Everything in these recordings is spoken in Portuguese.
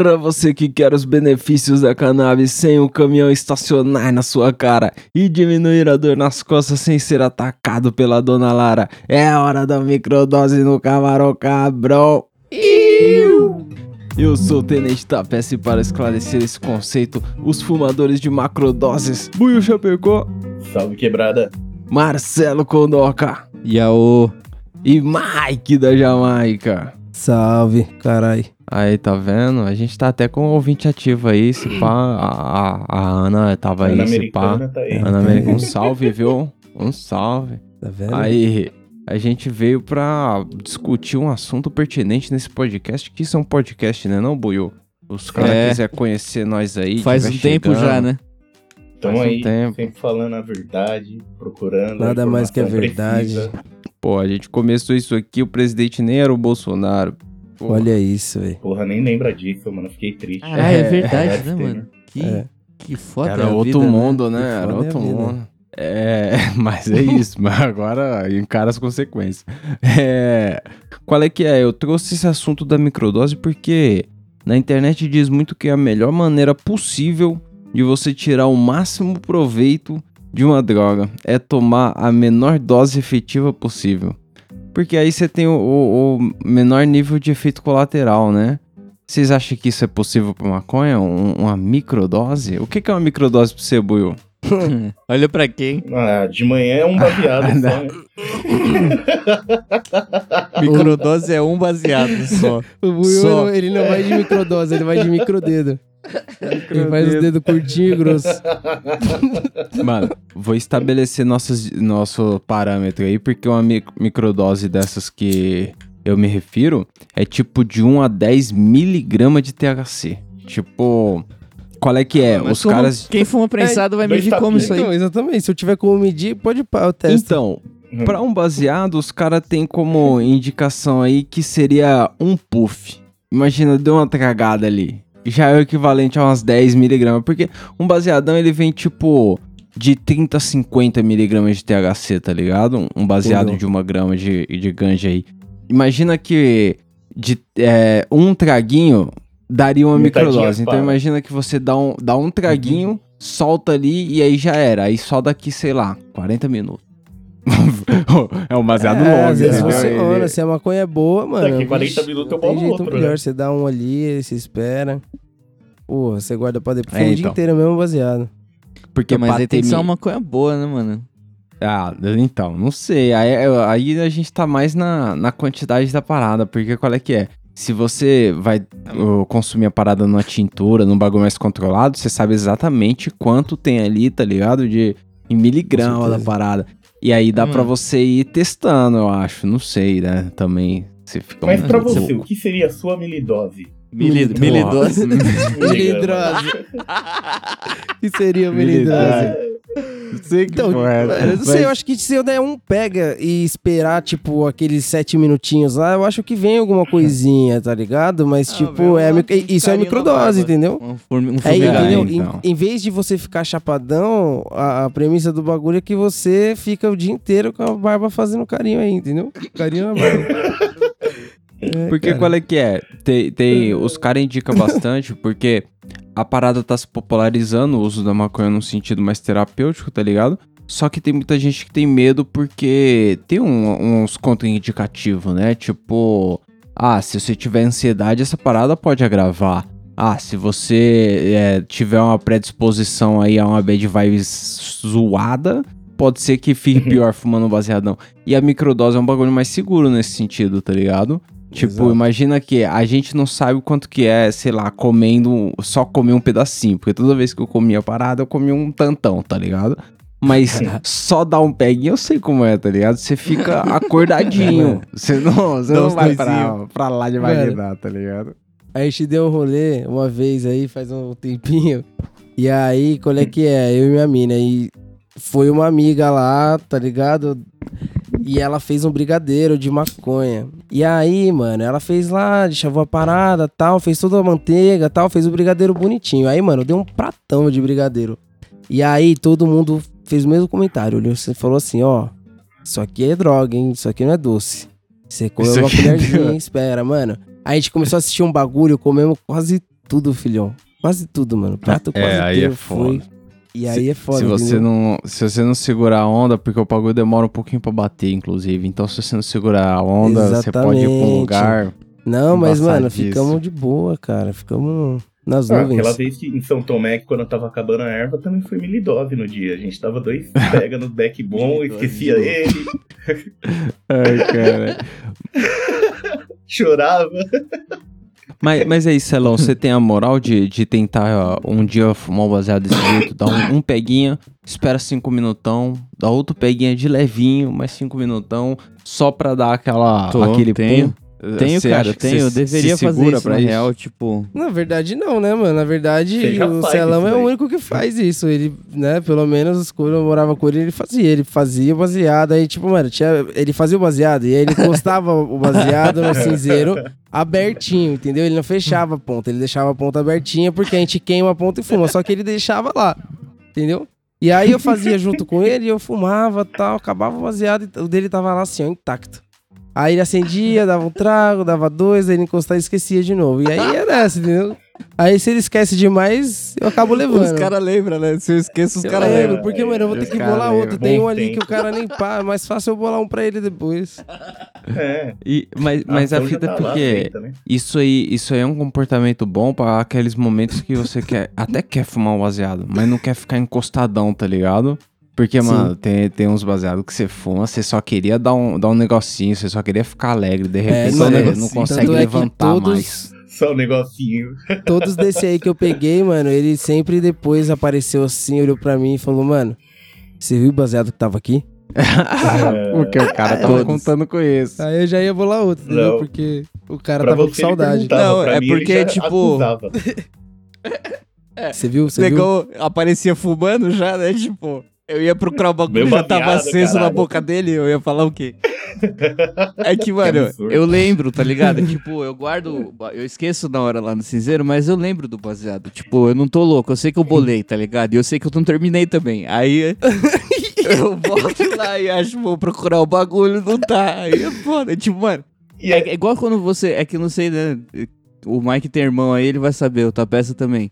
Pra você que quer os benefícios da cannabis sem o caminhão estacionar na sua cara e diminuir a dor nas costas sem ser atacado pela dona Lara, é hora da microdose no camarão cabrão. Eu sou o Tenente Tapece e para esclarecer esse conceito, os fumadores de macrodoses, Buiu Chapecó, Salve quebrada. Marcelo Condoca Yaô. e Mike da Jamaica. Salve, carai. Aí, tá vendo? A gente tá até com um ouvinte ativo aí, se pá, a, a, a Ana tava Ana aí, se pá. Americana tá aí. Ana Americana, um salve, viu? Um salve. Tá vendo? Aí, a gente veio pra discutir um assunto pertinente nesse podcast, que isso é um podcast, né, não, Buiu? Os caras É. quiserem conhecer nós aí. Faz um tiver tempo chegando, já, né? Então Faz um aí, tempo. sempre falando a verdade, procurando. a Nada mais que a verdade. precisa. Pô, a gente começou isso aqui, o presidente nem era o Bolsonaro. Pô, Olha isso, velho. Porra, nem lembra disso, mano. Fiquei triste. Ah, é verdade, Deve né, mano? Que, É. que foda Era a outro vida, mundo, né? né? Que Era é outro mundo. É, mas é isso, mas agora encara as consequências. É, qual é que é? Eu trouxe esse assunto da microdose porque na internet diz muito que é a melhor maneira possível de você tirar o máximo proveito de uma droga é tomar a menor dose efetiva possível. Porque aí você tem o, o- o menor nível de efeito colateral, né? Vocês acham que isso é possível pra maconha? Um- uma microdose? O que que é uma microdose pra você, Buiu? Olha pra quem. Ah, de manhã é um baseado só. né? Microdose é um baseado só. O Buiu, Só. não- ele não vai de microdose, ele vai de microdedo. Ele faz os dedos curtinhos e grossos. Mano, vou estabelecer nossos, nosso parâmetro aí, porque uma mi- microdose dessas que eu me refiro é tipo de 1 a 10 miligramas de THC. Tipo, qual é que é? Mas Os como- caras. Quem fuma prensado vai dois medir como isso aí? Então, exatamente. Se eu tiver como medir, pode pá, eu testo. Então, Hum. pra um baseado, os caras têm como indicação aí que seria um puff. Imagina, deu uma tragada ali. Já é o equivalente a umas 10 miligramas. Porque um baseadão ele vem tipo de 30 a 50 miligramas de THC, tá ligado? Um- Um baseado Entendeu. de uma grama de, de ganja aí. Imagina que de é, um traguinho daria uma Metadinha microdose. Então para. imagina que você dá um, dá um traguinho, solta ali e aí já era. Aí só daqui, sei lá, 40 minutos. é um baseado É, longo. às vezes entendeu? funciona. Ele- Se a maconha é boa, mano. Daqui 40 vixe, minutos eu bolo jeito outro, melhor. né? Você dá um ali, você espera. Porra, você guarda pra depois. É, É, o dia então. inteiro mesmo baseado. Porque mas aí tem que ser uma maconha boa, né, mano? Ah, então, não sei. Aí, aí a gente tá mais na, na quantidade da parada, porque qual é que é? Se você vai uh, consumir a parada numa tintura, num bagulho mais controlado, você sabe exatamente quanto tem ali, tá ligado? De em miligrama da parada. E aí dá Hum. pra você ir testando, eu acho. Não sei, né? Também. Você fica Mas um- pra você, o que seria a sua milidose? Milid milidose. Melidrose. que seria melidrose? Não sei que Então, porra é eu não sei, Mas- eu acho que se eu der um pega e esperar, tipo, aqueles sete minutinhos lá, eu acho que vem alguma coisinha, tá ligado? Mas, Ah, tipo, é, isso é microdose, entendeu? Um, um É, entendeu? então. Em, em vez de você ficar chapadão, a, a premissa do bagulho é que você fica o dia inteiro com a barba fazendo carinho aí, entendeu? Carinho na barba. É, Porque cara. qual é que é? Tem, tem- os caras indicam bastante, porque a parada tá se popularizando, o uso da maconha num sentido mais terapêutico, tá ligado? Só que tem muita gente que tem medo porque tem um- uns contraindicativos, né? Tipo, ah, se você tiver ansiedade, essa parada pode agravar. Ah, se você é, tiver uma predisposição aí a uma bad vibes zoada, pode ser que fique pior fumando um baseadão. E a microdose é um bagulho mais seguro nesse sentido, tá ligado? Tipo, Exato. imagina que a gente não sabe o quanto que é, sei lá, comendo, só comer um pedacinho. Porque toda vez que eu comia parada, eu comia um tantão, tá ligado? Mas só dar um peguinho, eu sei como é, tá ligado? Você fica acordadinho. Você não, você não vai pra, pra lá de imaginar, tá ligado? A gente deu um rolê uma vez aí, faz um tempinho. E aí, qual é que é? Eu e minha mina. E foi uma amiga lá, tá ligado? E ela fez um brigadeiro de maconha. E aí, mano, ela fez lá, chavou a parada tal, fez toda a manteiga tal, fez o brigadeiro bonitinho. Aí, mano, deu um pratão de brigadeiro. E aí todo mundo fez o mesmo comentário. Olhou, você falou assim, ó, isso aqui é droga, hein? Isso aqui não é doce. Você comeu Isso uma é colherzinha, espera, mano. Aí a gente começou a assistir um bagulho, comemos quase tudo, filhão. Quase tudo, mano. Prato É, quase aí inteiro é foi. E aí é foda. se você entendeu? não, se você não segurar a onda, porque o bagulho demora um pouquinho pra bater, inclusive. Então, se você não segurar a onda, você pode ir pra um Exatamente. lugar. Não, mas, mano, ficamos de boa, cara. Ficamos nas Ah, nuvens. aquela vez que em São Tomé, que quando eu tava acabando a erva, também foi Milidove no dia. A gente tava dois pega no deck bom, esquecia ele, Ai, cara. chorava. Mas, mas aí, Celão, você tem a moral de, de tentar um dia fumar um baseado desse jeito? Dar um, um peguinha, espera cinco minutão, dá outro peguinha de levinho, mais cinco minutão, só pra dar aquela, Tô, aquele tenho. pum? Tenho, cara, que tenho. Eu deveria se fazer isso pra na isso? real, tipo... Na verdade, não, né, mano? Na verdade, o Celão é o único que faz isso. Ele, né, pelo menos quando eu morava com ele, ele fazia. Ele fazia o baseado. Aí, tipo, mano, tinha, ele fazia o baseado e aí ele encostava o baseado no cinzeiro abertinho, entendeu? Ele não fechava a ponta, ele deixava a ponta abertinha porque a gente queima a ponta e fuma. Só que ele deixava lá, entendeu? E aí eu fazia junto com ele, eu fumava tal, acabava o baseado e o dele tava lá assim, ó, intacto. Aí ele acendia, dava um trago, dava dois, aí ele encostava e esquecia de novo. E aí é nessa, entendeu? Aí se ele esquece demais, eu acabo levando. Os caras lembram, né? Se eu esqueço, os caras lembro, lembram. porque, mano, eu vou ter que bolar outro. Tem um ali tempo. que o cara nem pá, é mais fácil eu bolar um pra ele depois. É. E, mas mas a ação já fita é tá porque né? isso aí, isso aí é um comportamento bom pra aqueles momentos que você quer, até quer fumar um baseado, mas não quer ficar encostadão, tá ligado? Porque, Sim. mano, tem, tem uns baseados que você fuma, você só queria dar um, dar um negocinho, você só queria ficar alegre, de repente não, você é. não consegue Tanto é levantar todos, mais. Só um negocinho. todos desse aí que eu peguei, mano, ele sempre depois apareceu assim, olhou pra mim e falou, mano, você viu o baseado que tava aqui? Porque o cara tava Todos. contando com isso. Aí eu já ia bolar outro, entendeu? Não. Porque o cara Pra tava com saudade. Não, é mim porque, tipo-. Você viu? Você viu? Aparecia fumando já, né? Tipo, eu ia procurar o bagulho, Meu já tava aceso na caralho. boca dele, eu ia falar o quê? É que, mano, absurdo. eu lembro, tá ligado? tipo, eu guardo, eu esqueço na hora lá no cinzeiro, mas eu lembro do baseado. Tipo, eu não tô louco, eu sei que eu bolei, tá ligado? E eu sei que eu não terminei também. Aí eu volto lá e acho, vou procurar o bagulho, não tá. Aí é foda. Tipo, mano, é, é, igual quando você. É que não sei, né? O Mike tem irmão aí, ele vai saber, o Tapeça também.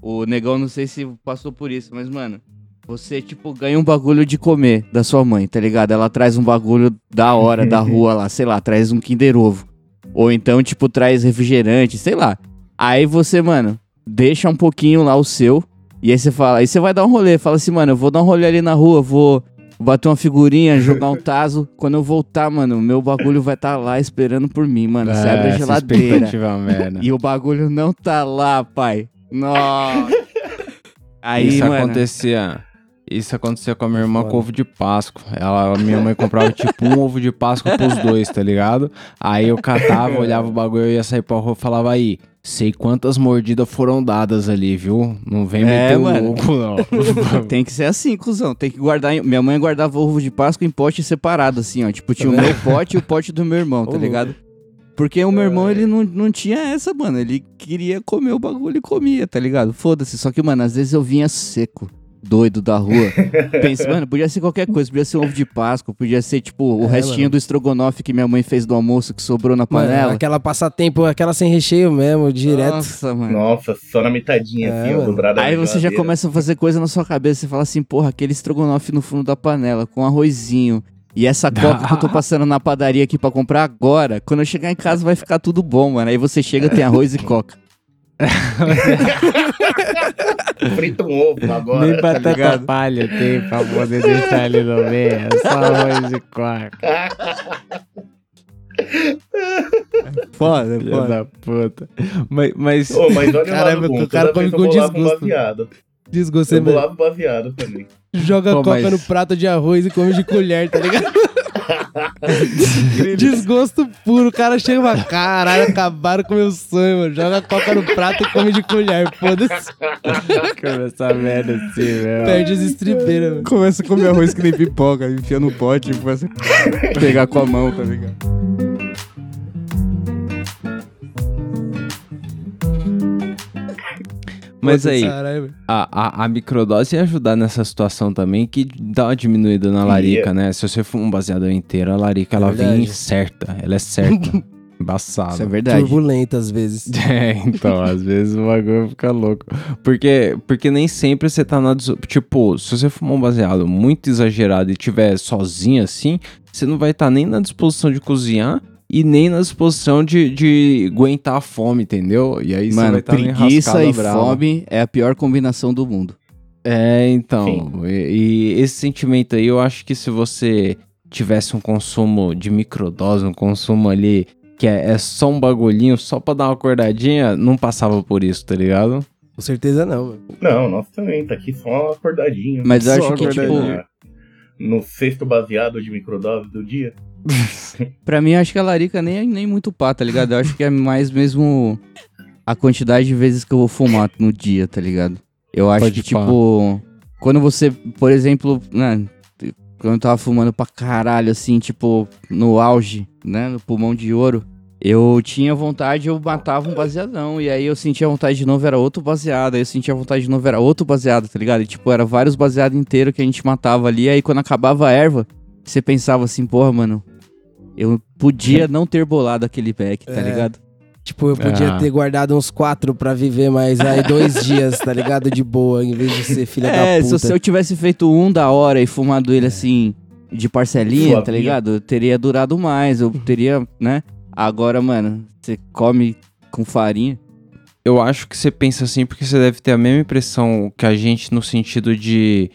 O negão, não sei se passou por isso, mas, mano, você, tipo, ganha um bagulho de comer da sua mãe, tá ligado? Ela traz um bagulho da hora, da rua lá, sei lá, traz um Kinder Ovo. Ou então, tipo, traz refrigerante, sei lá. Aí você, mano, deixa um pouquinho lá o seu. E aí você fala, aí você vai dar um rolê, fala assim, mano, eu vou dar um rolê ali na rua, vou bater uma figurinha, jogar um taso. Quando eu voltar, mano, meu bagulho vai estar lá esperando por mim, mano. Você abre a essa geladeira. é. E o bagulho não tá lá, pai. Nossa. Aí, isso mano. acontecia. Isso acontecia com a minha irmã Foda. com ovo de Páscoa. Ela, minha mãe comprava tipo um ovo de Páscoa pros dois, tá ligado? Aí eu catava, olhava o bagulho, eu ia sair pra rua e falava aí. Sei quantas mordidas foram dadas ali, viu? Não vem É, meter o mano. louco, não. Tem que ser assim, cuzão. Tem que guardar. em- Minha mãe guardava ovo de Páscoa em pote separado, assim, ó. Tipo, tinha o meu pote e o pote do meu irmão, tá ligado? Porque o meu irmão, ele não, não tinha essa, mano. Ele queria comer o bagulho e comia, tá ligado? Foda-se. Só que, mano, às vezes eu vinha seco, doido da rua. Pensa, mano, podia ser qualquer coisa. Podia ser um ovo de Páscoa, podia ser, tipo, o É, restinho mano. do estrogonofe que minha mãe fez do almoço que sobrou na Mano, panela. aquela passatempo, aquela sem recheio mesmo, direto. Nossa, mano. Nossa, só na metadinha, É, assim, mano. dobrada Aí você já começa a fazer coisa na sua cabeça. Você fala assim, porra, aquele estrogonofe no fundo da panela, com arrozinho. E essa coca que eu tô passando na padaria aqui pra comprar agora, quando eu chegar em casa vai ficar tudo bom, mano. Aí você chega, tem arroz e coca. Frita um ovo agora. Nem batata ligado? palha tem pra poder deixar ele no meio. É só arroz e coca. Foda, Filha foda. da puta. Mas, mas Ô, mas olha Caramba, o cara come com desgosto. baseado. Desgosto, Eu bolava também. Joga Pô, coca mas- no prato de arroz e come de colher, tá ligado? Desgosto puro. O cara chega e fala: caralho, acabaram com o meu sonho, mano. Joga a coca no prato e come de colher. Foda-se. Começa a merda assim, velho. Perde as estribeiras, mano. Começa a comer arroz que nem pipoca, enfia no pote e começa a pegar com a mão, tá ligado? Mas aí, a, a, a microdose ia ajudar nessa situação também, que dá uma diminuída na larica, né? Se você fuma um baseador inteiro, a larica, ela vem verdade. certa. Ela é certa. Embaçado. Isso é verdade. Turbulenta às vezes. É, então, às vezes o bagulho fica louco. Porque, porque nem sempre você tá na. Tipo, se você fumar um baseado muito exagerado e tiver sozinho assim, você não vai estar nem na disposição de cozinhar e nem na disposição de, de aguentar a fome, entendeu? E aí você vai Mano, estar preguiça e fome é a pior combinação do mundo. É, então. E, e esse sentimento aí, eu acho que se você tivesse um consumo de microdose, um consumo ali que é, é só um bagulhinho, só pra dar uma acordadinha, não passava por isso, tá ligado? Com certeza não, mano. Não, nossa também, tá aqui só acordadinho. Mas eu acho que, tipo. No sexto baseado de microdose do dia. pra mim, eu acho que a larica nem, é nem muito pá, tá ligado? Eu acho que é mais mesmo a quantidade de vezes que eu vou fumar no dia, tá ligado? Eu acho Pode que, pá. tipo, quando você, por exemplo, né, quando eu tava fumando pra caralho, assim, tipo, no auge, né, no pulmão de ouro, eu tinha vontade, eu matava um baseadão, e aí eu sentia vontade de novo, era outro baseado, aí eu sentia vontade de novo, era outro baseado, tá ligado? E, tipo, era vários baseados inteiros que a gente matava ali, aí quando acabava a erva, você pensava assim, porra, mano, eu podia não ter bolado aquele pack, tá É. ligado? Tipo, eu podia Ah. ter guardado uns quatro pra viver mais aí dois dias, tá ligado? De boa, em vez de ser filha É, da se, puta. se eu tivesse feito um da hora e fumado ele assim, de parcelinha, tá ligado? Teria durado mais, eu teria, né? Agora, mano, você come com farinha. Eu acho que você pensa assim porque você deve ter a mesma impressão que a gente no sentido de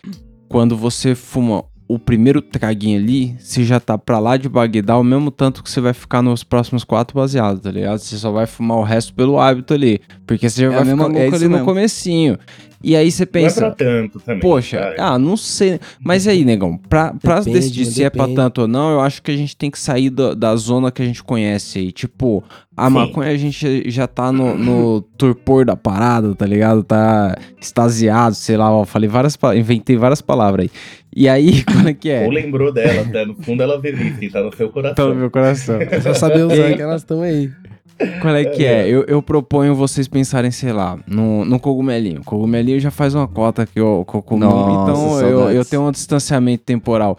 quando você fuma o primeiro traguinho ali, você já tá pra lá de Bagdá o mesmo tanto que você vai ficar nos próximos quatro baseados, tá ligado? Você só vai fumar o resto pelo hábito ali, porque você já É vai ficar louco ali no mesmo. comecinho. E aí você Não é pensa, pra tanto também. Poxa, sabe? ah, não sei. Mas aí, negão, pra, pra Depende, decidir se é pra depende. tanto ou não, eu acho que a gente tem que sair da, da zona que a gente conhece aí. Tipo, a Sim. maconha a gente já tá no, no torpor da parada, tá ligado? Tá extasiado, sei lá, ó, falei várias inventei várias palavras aí. E aí, quando é que é? Ou lembrou dela, até no fundo ela existe, tá no seu Tá coração. no meu coração. É só saber usar que elas estão aí. Qual é que é? Eu, eu proponho vocês pensarem, sei lá, no, no cogumelinho. Cogumelinho já faz uma cota que eu, que eu comi, Nossa, então eu, saudades. eu tenho um distanciamento temporal.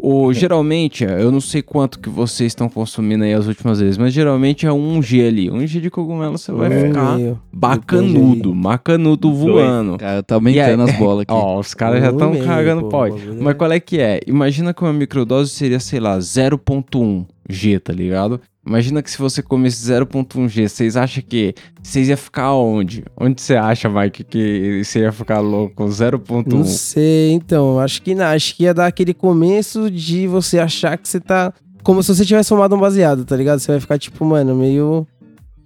O, o- geralmente, eu não sei quanto que vocês estão consumindo aí as últimas vezes, mas geralmente é um G ali. Um G de cogumelo você vai Um ficar meio. bacanudo, macanudo voando. Cara, tá aumentando as bolas aqui. Ó, os caras já estão cagando pau. o bagulho Mas é- qual é que é? Imagina que uma microdose seria, sei lá, 0.1 G, tá ligado? Imagina que se você comesse 0.1 G, vocês acham que vocês iam ficar onde? Onde você acha, Mike, que você ia ficar louco com Não 0.1? sei, então. Acho que não. Acho que ia dar aquele começo de você achar que você tá. Como se você tivesse fumado um baseado, tá ligado? Você vai ficar, tipo, mano, meio.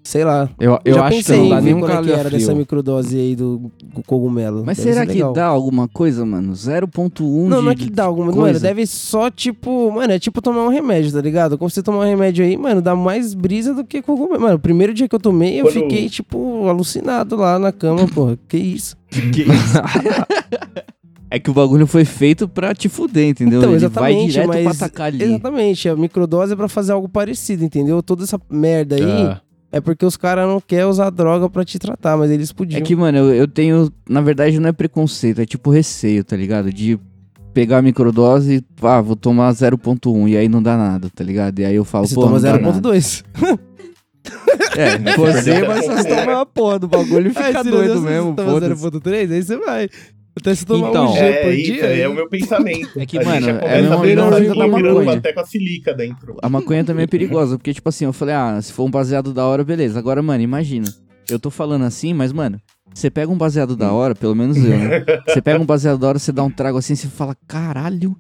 Sei lá. Eu, eu Já acho que pensei não dá nenhum qual é que era dessa microdose aí do, cogumelo. Mas Deve será ser que legal. dá alguma coisa, mano? 0.1 Não, de, não é que dá alguma. coisa. Mano, deve só, tipo. Mano, é tipo tomar um remédio, tá ligado? Como você tomar um remédio aí, mano, dá mais brisa do que cogumelo. Mano, o primeiro dia que eu tomei, eu Quando- fiquei, tipo, alucinado lá na cama, porra. Que isso? Que isso? é que o bagulho foi feito pra te fuder, entendeu? Então, Ele vai exatamente, direto pra mas- atacar ali. Exatamente, a microdose é pra fazer algo parecido, entendeu? Toda essa merda aí Ah, é porque os caras não querem usar droga pra te tratar, mas eles podiam. É que, mano, eu, eu tenho. Na verdade, não é preconceito, é tipo receio, tá ligado? De pegar a microdose e, ah, vou tomar 0.1 e aí não dá nada, tá ligado? E aí eu falo, Você pô, toma não dá nada. 0.2. É, você, mas você toma a porra do bagulho e fica Aí, se doido mesmo, Você toma foda-se. 0.3, aí você vai. Até se tomar Então, um G É, por isso, dia. é o meu pensamento. É que, a mano, gente já é a mesma da maconha. até com a silica dentro. A maconha também é perigosa, porque, tipo assim, eu falei, ah, se for um baseado da hora, beleza. Agora, mano, imagina. Eu tô falando assim, mas, mano, você pega um baseado da hora, pelo menos eu, né? Você pega um baseado da hora, você dá um trago assim, você fala, caralho,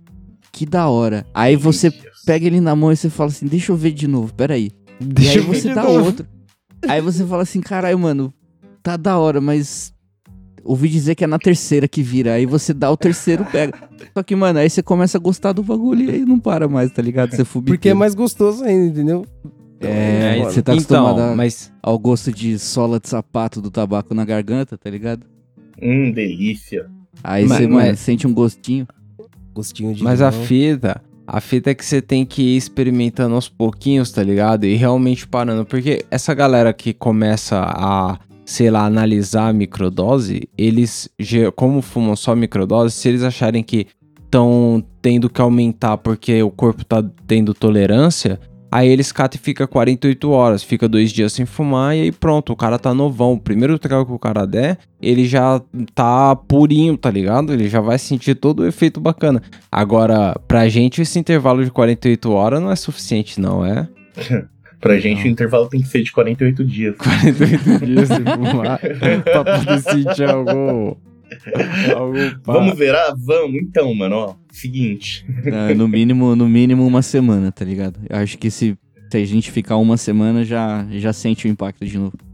que da hora. Aí você pega ele na mão e você fala assim, deixa eu ver de novo, peraí. E Deixa aí eu ver você dá novo. outro. Aí você fala assim, caralho, mano, tá da hora, mas ouvi dizer que é na terceira que vira. Aí você dá o terceiro, pega. Só que, mano, aí você começa a gostar do bagulho e aí não para mais, tá ligado? Você fuma Porque é mais gostoso ainda, entendeu? É, Então, você tá então, acostumado a- mas ao gosto de sola de sapato do tabaco na garganta, tá ligado? Hum, delícia. Aí Mas- você, mano, mas- sente um gostinho. Gostinho de Mas a limão. fita, a fita é que você tem que ir experimentando aos pouquinhos, tá ligado? E realmente parando. Porque essa galera que começa a, sei lá, analisar a microdose, eles, como fumam só microdose, se eles acharem que estão tendo que aumentar porque o corpo tá tendo tolerância, aí eles catam e fica 48 horas, fica dois dias sem fumar e aí pronto, o cara tá novão. O primeiro trago que o cara der, ele já tá purinho, tá ligado? Ele já vai sentir todo o efeito bacana. Agora, pra gente, esse intervalo de 48 horas não é suficiente, não, é? Pra gente, o intervalo tem que ser de 48 dias. 48 dias sem fumar pra poder sentir algo. algo pá. Vamos virar? Vamos. Então, mano, ó. Seguinte. É, no mínimo, no mínimo uma semana, tá ligado? Eu acho que se, se a gente ficar uma semana, já, já sente o impacto de novo.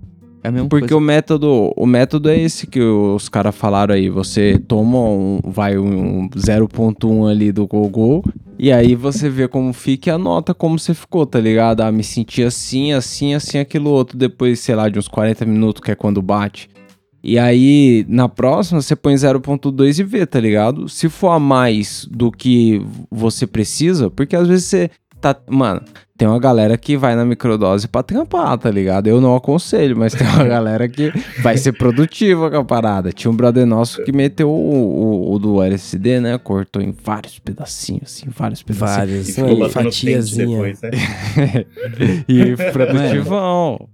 É a mesma Porque coisa. o método, o método é esse que os caras falaram aí. Você toma um, vai um 0.1 ali do Gogol e aí você vê como fica e anota como você ficou, tá ligado? Ah, me senti assim, assim, assim, aquilo outro. Depois, sei lá, de uns 40 minutos, que é quando bate. E aí, na próxima, você põe 0.2 e vê, tá ligado? Se for a mais do que você precisa, porque às vezes você tá. Mano, tem uma galera que vai na microdose pra trampar, tá ligado? Eu não aconselho, mas tem uma galera que vai ser produtiva com a parada. Tinha um brother nosso que meteu o, o, o do LSD, né? Cortou em vários pedacinhos, assim, vários pedacinhos. E Vários, fatiazinha. depois, né? E produtivão.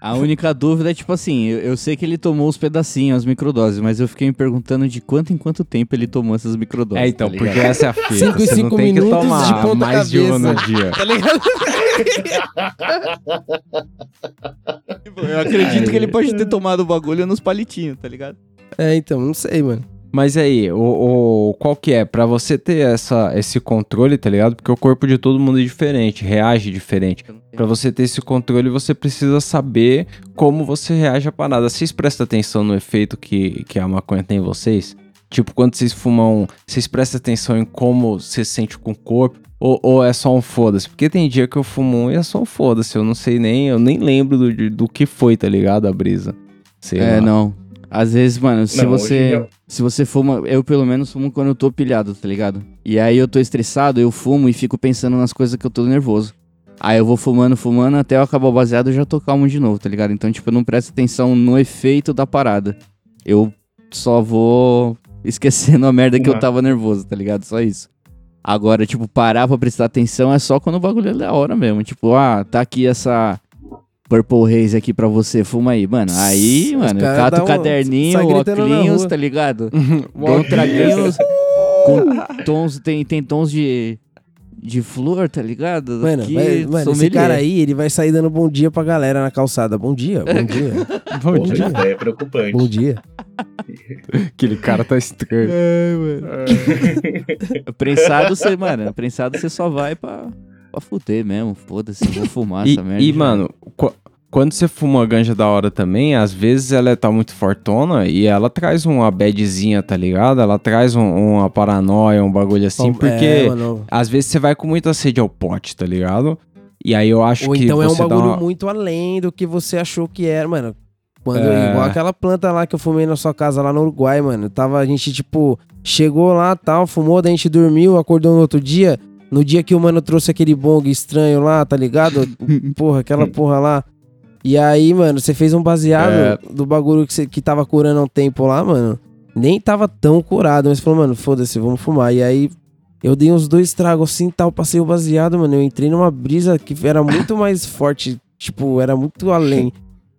A única dúvida é tipo assim, eu, eu sei que ele tomou os pedacinhos, as microdoses, mas eu fiquei me perguntando de quanto em quanto tempo ele tomou essas microdoses. É, então, tá porque essa é a fita. Cinco e Você não cinco tem que minutos tomar de ponta mais de uma no cabeça. dia. tá ligado? Eu acredito que ele pode ter tomado o bagulho nos palitinhos, tá ligado? É, então, não sei, mano. Mas aí, o, o- qual que é? Pra você ter essa, esse controle, tá ligado? Porque o corpo de todo mundo é diferente, reage diferente. Pra você ter esse controle, você precisa saber como você reage à parada. Vocês prestam atenção no efeito que, que a maconha tem em vocês? Tipo, quando vocês fumam, vocês prestam atenção em como você se sente com o corpo? Ou, ou é só um foda-se? Porque tem dia que eu fumo um e é só um foda-se. Eu não sei nem, eu nem lembro do, do que foi, tá ligado? A brisa. Sei É, lá. não. Às vezes, mano, se Não, você. Se você fuma. Eu pelo menos fumo quando eu tô pilhado, tá ligado? E aí eu tô estressado, eu fumo e fico pensando nas coisas que eu tô nervoso. Aí eu vou fumando, fumando, até eu acabar o baseado eu já tô calmo de novo, tá ligado? Então, tipo, eu não presto atenção no efeito da parada. Eu só vou esquecendo a merda que eu tava nervoso, tá ligado? Só isso. Agora, tipo, parar pra prestar atenção é só quando o bagulho é da hora mesmo. Tipo, ah, tá aqui essa Purple Haze aqui pra você, fuma aí. Mano, aí, Os mano, cato dá o um- caderninho, sai o gritando na óculos, rua. tá ligado? Um Com tons, tem, tem tons de, de flor, tá ligado? Mano, Que vai- mano esse sommelier. cara aí, ele vai sair dando bom dia pra galera na calçada. Bom dia, bom dia, Bom dia. dia. É preocupante. bom dia. Aquele cara tá estranho. Prensado, você, mano, prensado você só vai pra, pra fuder mesmo. Foda-se, vou fumar E, essa merda. e, já. mano, qu- quando você fuma uma ganja da hora também, às vezes ela tá muito fortona e ela traz uma badzinha, tá ligado? Ela traz um- uma paranoia, um bagulho assim, porque É, às vezes você vai com muita sede ao pote, tá ligado? E aí eu acho Ou que então é um bagulho uma... muito além do que você achou que era, mano. Quando, É. Igual aquela planta lá que eu fumei na sua casa lá no Uruguai, mano. Tava, a gente, tipo, chegou lá tal, fumou, daí a gente dormiu, acordou no outro dia. No dia que o mano trouxe aquele bong estranho lá, tá ligado? porra, aquela porra lá. E aí, mano, você fez um baseado É. do bagulho que, você, que tava curando há um tempo lá, mano. Nem tava tão curado, mas falou, mano, foda-se, vamos fumar. E aí, eu dei uns dois tragos assim tal, passei o baseado, mano. Eu entrei numa brisa que era muito mais forte, tipo, era muito além.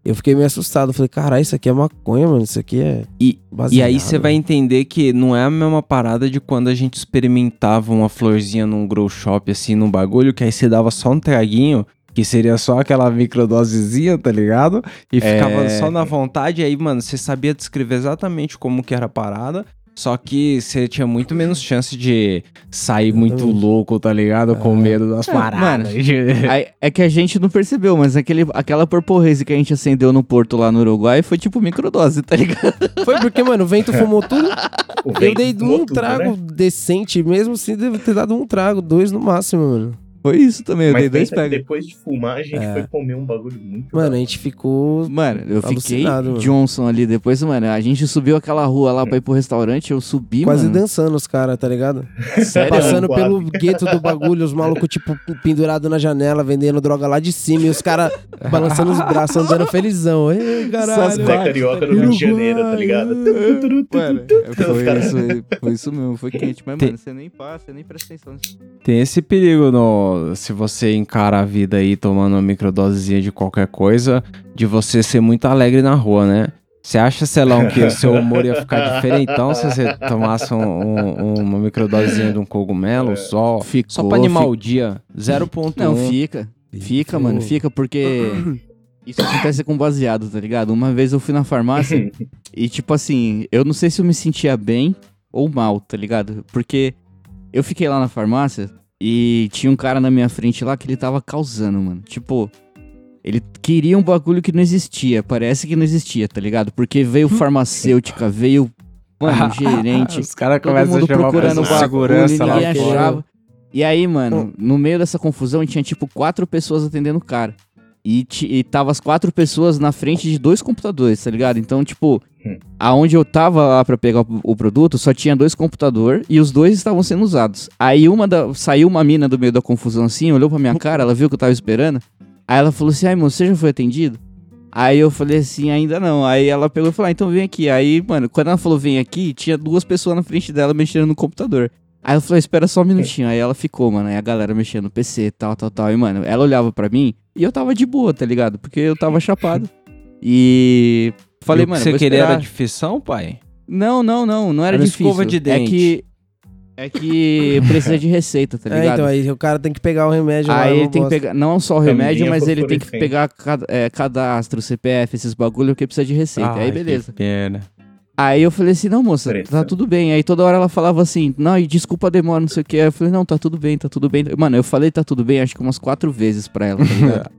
Eu fiquei meio assustado. Falei, caralho, isso aqui é maconha, mano. Isso aqui é. E- baseado. E aí você vai entender que não é a mesma parada de quando a gente experimentava uma florzinha num grow shop, assim, num bagulho, que aí você dava só um traguinho, que seria só aquela microdosezinha, tá ligado? E É. ficava só na vontade, e aí, mano, você sabia descrever exatamente como que era a parada, Só que você tinha muito menos chance de sair muito Exatamente. louco, tá ligado? Com medo das É, paradas. Aí, é que a gente não percebeu, mas aquele, aquela Haze que a gente acendeu no porto lá no Uruguai foi tipo microdose, tá ligado? Foi porque, mano, o vento fumou tudo. Eu dei um tudo, trago né? decente, mesmo assim, deve ter dado um trago, dois no máximo, mano. Foi isso também, eu Mas dei dois pega. depois de fumar, a gente É. foi comer um bagulho muito. Mano, da a gente ficou. Mano, eu fiquei mano. Johnson ali depois, mano. A gente subiu aquela rua lá pra ir pro restaurante, eu subi, Quase mano. dançando os caras, tá ligado? Sério? Passando Quase. pelo gueto do bagulho, os malucos, tipo, pendurado na janela, vendendo droga lá de cima, e os caras balançando os braços, andando felizão. Ei, caralho. Zé Carioca no Rio de Janeiro, tá ligado? Mano, foi caras- isso, aí, foi isso mesmo, foi quente. Mas, Tem- mano, você nem passa, você nem presta atenção nisso. Tem esse perigo no, se você encara a vida aí tomando uma microdosezinha de qualquer coisa, de você ser muito alegre na rua, né? Você acha, Celão, que o seu humor ia ficar diferentão se você tomasse um- um- uma microdosezinha de um cogumelo só? Ficou, Só pra animar fi- o dia? 0.1. Não, fica. Fica, mano, fica porque isso acontece com baseado, tá ligado? Uma vez eu fui na farmácia e, tipo assim, eu não sei se eu me sentia bem ou mal, tá ligado? Porque eu fiquei lá na farmácia e tinha um cara na minha frente lá que ele tava causando, mano. Tipo, ele queria um bagulho que não existia, parece que não existia, tá ligado? Porque veio farmacêutica, veio, mano, gerente. Os caras começam a mundo chamar procurando bagulho, segurança lá achava. E aí, mano, no meio dessa confusão, tinha tipo quatro pessoas atendendo o cara. E, e tava as quatro pessoas na frente de dois computadores, tá ligado? Então, tipo, Hum. aonde eu tava lá pra pegar o, o produto, só tinha dois computadores e os dois estavam sendo usados. Aí uma da, saiu uma mina do meio da confusão assim, olhou pra minha cara, ela viu que eu tava esperando. Aí ela falou assim: ai, moço, você já foi atendido? Aí eu falei assim, ainda não. Aí ela pegou e falou, ah, então vem aqui. Aí, mano, quando ela falou vem aqui, tinha duas pessoas na frente dela mexendo no computador. Aí eu falei, espera só um minutinho. Aí ela ficou, mano. Aí a galera mexendo no PC, tal, tal, tal. E, mano, ela olhava pra mim e eu tava de boa, tá ligado? Porque eu tava chapado. E falei, E que mano, você vou queria esperar. era de feição, pai? Não, não, não, não era, Era difícil. escova de É dente. que é que precisa de receita, tá É, ligado? então aí o cara tem que pegar o remédio lá. Aí uma ele tem que pegar, não só o remédio, mas ele tem que pegar cad- é, cadastro, CPF, esses bagulho que precisa de receita. Ai, aí que beleza. pena. Aí eu falei assim, não, moça, Pressão. tá tudo bem. Aí toda hora ela falava assim, não, e desculpa a demora, não sei o que. Aí eu falei, não, tá tudo bem, tá tudo bem. Mano, eu falei tá tudo bem, acho que umas quatro vezes pra ela, tá ligado?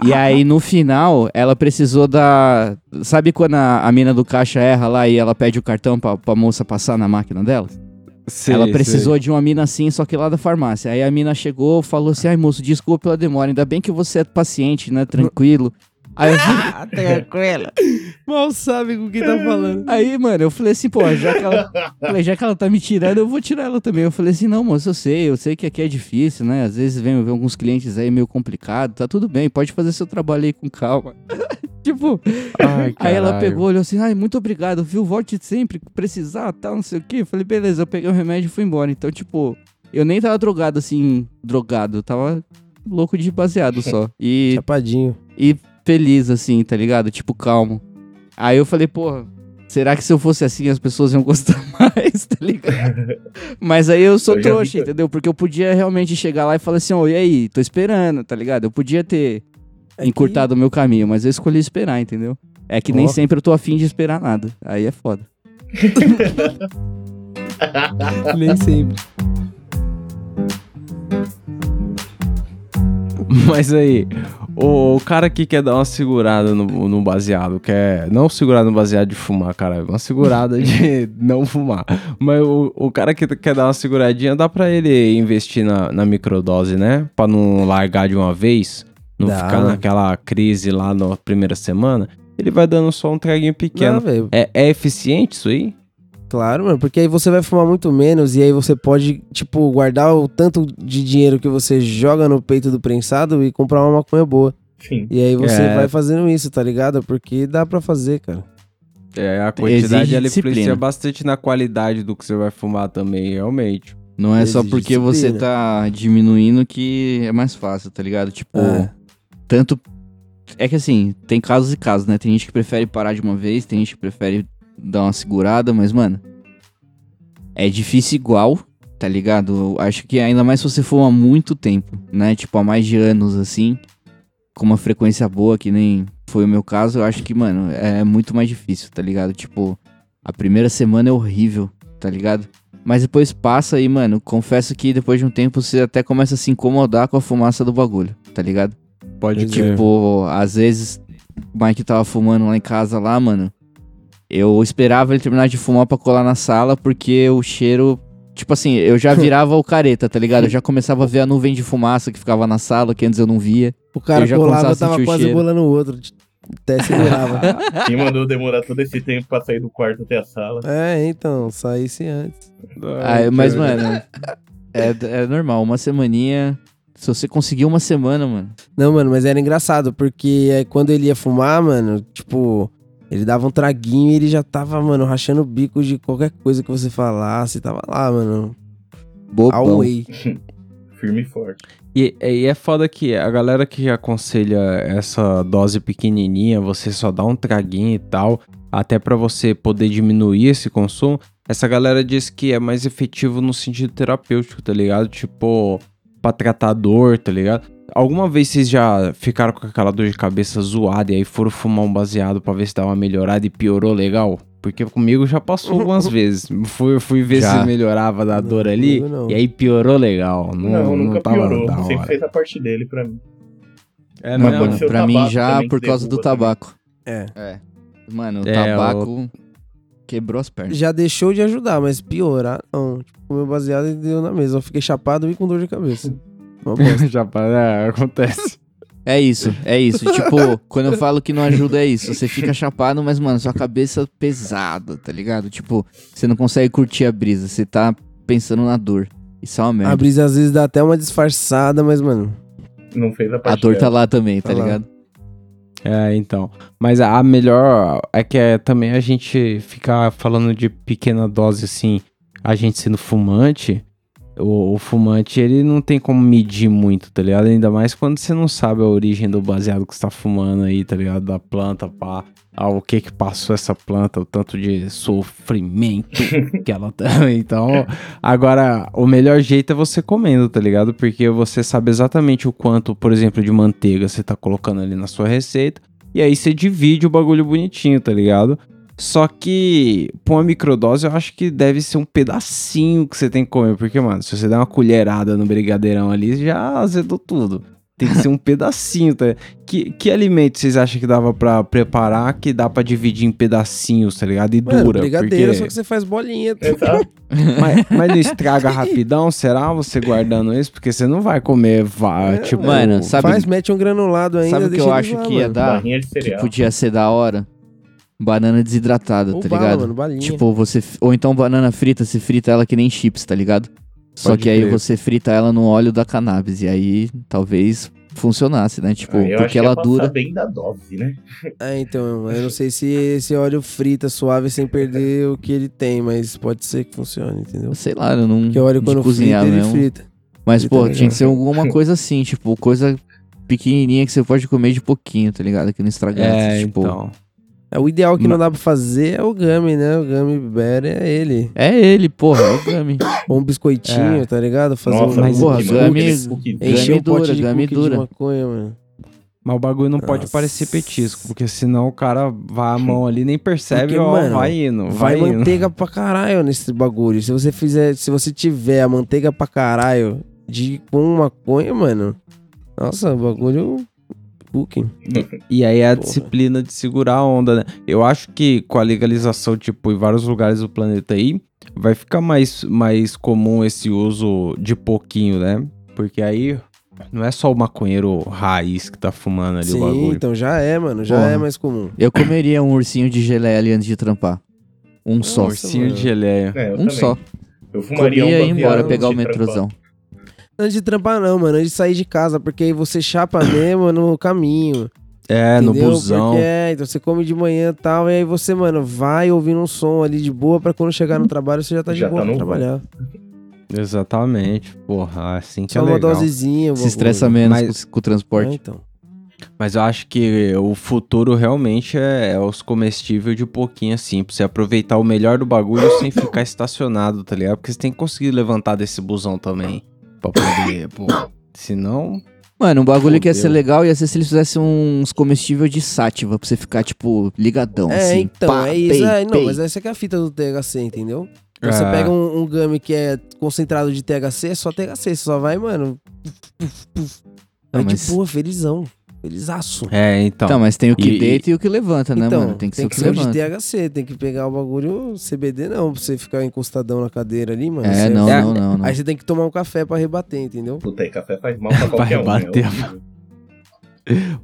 e aí no final, ela precisou da. Sabe quando a, a mina do caixa erra lá e ela pede o cartão pra, pra moça passar na máquina dela? Sei, ela sei. precisou de uma mina assim, só que lá da farmácia. Aí a mina chegou, falou assim: ai moço, desculpa pela demora, ainda bem que você é paciente, né? Tranquilo. Aí eu Ah, tranquila. Mal sabe com quem tá falando. Aí, mano, eu falei assim, pô, já que ela. falei, já que ela tá me tirando, eu vou tirar ela também. Eu falei assim, não, moço, eu sei, eu sei que aqui é difícil, né? Às vezes vem, vem alguns clientes aí meio complicado, tá tudo bem, pode fazer seu trabalho aí com calma. tipo, Ai, aí ela pegou, olhou assim, ai, muito obrigado, viu? Volte sempre que precisar, tal, não sei o quê. Eu falei, beleza, eu peguei o remédio e fui embora. Então, tipo, eu nem tava drogado assim, drogado, eu tava louco de baseado só. E Chapadinho. e feliz, assim, tá ligado? Tipo, calmo. Aí eu falei, porra, será que se eu fosse assim as pessoas iam gostar mais, tá ligado? Mas aí eu sou Eu vi trouxa, que- entendeu? Porque eu podia realmente chegar lá e falar assim, ô, e aí, tô esperando, tá ligado? Eu podia ter É que- encurtado o meu caminho, mas eu escolhi esperar, entendeu? É que nem Ó. sempre eu tô afim de esperar nada. Aí é foda. Nem sempre. Mas aí, o, o cara que quer dar uma segurada no, no baseado, quer. Não segurada no baseado de fumar, cara, uma segurada de não fumar. Mas o, o cara que quer dar uma seguradinha, dá pra ele investir na, na microdose, né? Pra não largar de uma vez, não Dá. ficar naquela crise lá na primeira semana. Ele vai dando só um traguinho Não, pequeno. velho. é, é eficiente isso aí? Claro, mano, porque aí você vai fumar muito menos e aí você pode, tipo, guardar o tanto de dinheiro que você joga no peito do prensado e comprar uma maconha boa. Sim. E aí você É. vai fazendo isso, tá ligado? Porque dá pra fazer, cara. É, a quantidade ela influencia bastante na qualidade do que você vai fumar também, realmente. Não é só Exige porque você disciplina. tá diminuindo que é mais fácil, tá ligado? Tipo, É. tanto. É que assim, tem casos e casos, né? Tem gente que prefere parar de uma vez, tem gente que prefere dar uma segurada, mas, mano. É difícil igual, tá ligado? Eu acho que ainda mais se você for há muito tempo, né? Tipo, há mais de anos, assim. Com uma frequência boa, que nem foi o meu caso, eu acho que, mano, é muito mais difícil, tá ligado? Tipo, a primeira semana é horrível, tá ligado? Mas depois passa e, mano, confesso que depois de um tempo você até começa a se incomodar com a fumaça do bagulho, tá ligado? Pode crer. Tipo, às vezes o Mike tava fumando lá em casa lá, mano. Eu esperava ele terminar de fumar pra colar na sala, porque o cheiro. Tipo assim, eu já virava o careta, tá ligado? Eu já começava a ver a nuvem de fumaça que ficava na sala, que antes eu não via. O cara Eu já colava, eu a tava quase cheiro. bolando o outro. Até segurava. Quem mandou demorar todo esse tempo pra sair do quarto até a sala? é, então, saísse antes. Ah, mas, mano, é, é normal, uma semaninha. Se você conseguir uma semana, mano. Não, mano, mas era engraçado, porque aí quando ele ia fumar, mano, tipo, ele dava um traguinho e ele já tava, mano, rachando o bico de qualquer coisa que você falasse. Tava lá, mano. Bobão. Firme e forte. E, e é foda que a galera que aconselha essa dose pequenininha, você só dá um traguinho e tal, até pra você poder diminuir esse consumo, essa galera diz que é mais efetivo no sentido terapêutico, tá ligado? Tipo, pra tratar dor, tá ligado? Alguma vez vocês já ficaram com aquela dor de cabeça zoada e aí foram fumar um baseado pra ver se dá uma melhorada e piorou legal? Porque comigo já passou algumas vezes. Fui, fui ver Já. se melhorava da dor ali não. e aí piorou legal. Não, Não, não nunca tava piorou. Sempre fez a parte dele pra mim. É, Mas não, pode ser o pra mim já por causa do também. tabaco. É. É. Mano, o É, tabaco quebrou as pernas. Já deixou de ajudar, mas piorar, não. Tipo, comer baseado e deu na mesa. Eu fiquei chapado e com dor de cabeça. Já é, acontece. É isso, é isso. tipo, quando eu falo que não ajuda, é isso. Você fica chapado, mas, mano, sua cabeça pesada, tá ligado? Tipo, você não consegue curtir a brisa, você tá pensando na dor. Isso é uma A merda. brisa às vezes dá até uma disfarçada, mas, mano. Não fez a A parte dor tá lá também, tá Tá lá. ligado? É, então. Mas a melhor é que é também a gente ficar falando de pequena dose assim, a gente sendo fumante. O, o fumante, ele não tem como medir muito, tá ligado? Ainda mais quando você não sabe a origem do baseado que você tá fumando aí, tá ligado? Da planta, pá. Ah, o que que passou essa planta, o tanto de sofrimento que ela tem. Então, agora, o melhor jeito é você comendo, tá ligado? Porque você sabe exatamente o quanto, por exemplo, de manteiga você tá colocando ali na sua receita. E aí você divide o bagulho bonitinho, tá ligado? Só que, pra uma microdose, eu acho que deve ser um pedacinho que você tem que comer. Porque, mano, se você der uma colherada no brigadeirão ali, já azedou tudo. Tem que ser um pedacinho, tá? Que, que alimento vocês acham que dava pra preparar que dá pra dividir em pedacinhos, tá ligado? E Mano, dura. brigadeiro, porque... só que você faz bolinha. Exato. mas, mas não estraga rapidão, será? Você guardando isso? Porque você não vai comer, vá, É, tipo... Mano, sabe- Faz, mete um granulado ainda. Sabe o que eu acho lá, que ia mano. dar? Que podia ser da hora? Banana desidratada, Ou tá bala, ligado? mano, balinha. Tipo, você. Ou então banana frita, você frita ela que nem chips, tá ligado? Só Pode que aí crer. você frita ela no óleo da cannabis. E aí talvez funcionasse, né? Tipo, Ah, eu acho porque que ela dura. bem da dose, né? É, então, eu não sei se esse óleo frita suave sem perder o que ele tem, mas pode ser que funcione, entendeu? Sei lá, eu não. Porque óleo quando cozinhar frita, ele mesmo. frita. Mas, frita pô, tinha que ser alguma coisa assim, tipo, coisa pequenininha que você pode comer de pouquinho, tá ligado? Que não estragasse. É, tipo, então... É, o ideal que não dá pra fazer é o gummy, né? O gummy bear é ele. É ele, porra, é o Gummy. Ou um biscoitinho, É. tá ligado? Fazer Nossa, um... mas, porra, gummy- Encher Gummy um pote dura, de gummy cookie dura. de maconha, mano. Mas o bagulho não pode Nossa. parecer petisco, porque senão o cara vai a mão ali nem percebe, Porque, ó, mano, vai indo, Vai vai, indo. manteiga pra caralho nesse bagulho. Se você fizer, se você tiver a manteiga pra caralho de com maconha, mano. Nossa, o bagulho cooking. E aí é a Porra. disciplina de segurar a onda, né? Eu acho que com a legalização, tipo, em vários lugares do planeta aí, vai ficar mais, mais comum esse uso de pouquinho, né? Porque aí não é só o maconheiro raiz que tá fumando ali o Sim, bagulho. então já é, mano. Já Porra. é mais comum. Eu comeria um ursinho de geleia ali antes de trampar. Um só. Nossa, Ursinho mano. de geleia. É, Um também. só. Eu fumaria Comia um e ia embora pegar o de metrozão. Antes de trampar, não, mano. Antes de sair de casa, porque aí você chapa mesmo no caminho. É, no entendeu? busão. Porque é, então você come de manhã e tal, e aí você, mano, vai ouvindo um som ali de boa pra quando chegar no trabalho você já tá de Já boa tá pra no trabalhar. Exatamente. Porra, assim que Só é uma legal. dosezinha. Se estressa menos Mas- com, com o É, transporte. então. Mas eu acho que o futuro realmente é, é os comestíveis de pouquinho assim, pra você aproveitar o melhor do bagulho sem ficar estacionado, tá ligado? Porque você tem que conseguir levantar desse busão também. Pra poder, pô. Senão. Mano, um bagulho que ia ser legal ia ser se eles fizessem uns comestíveis de sátiva, pra você ficar, tipo, ligadão, É, assim. então, pá, é isso. pei, é, não, pei. mas essa que é a fita do THC, entendeu? Você Ah. pega um, um gummy que é concentrado de THC, é só THC. Você só vai, mano. Puf, puf, puf. Não, Aí, mas- tipo, pô, felizão. Felizaço. É, então. Então, mas tem o que E- deita e o que levanta, né, então, mano? Tem que ser o que ser o de. THC, tem que pegar o bagulho CBD, não, pra você ficar encostadão na cadeira ali, mano. É, não, É. não, não, não. Aí você tem que tomar um café pra rebater, entendeu? Puta, aí café faz mal pra qualquer um. bater. É horrível.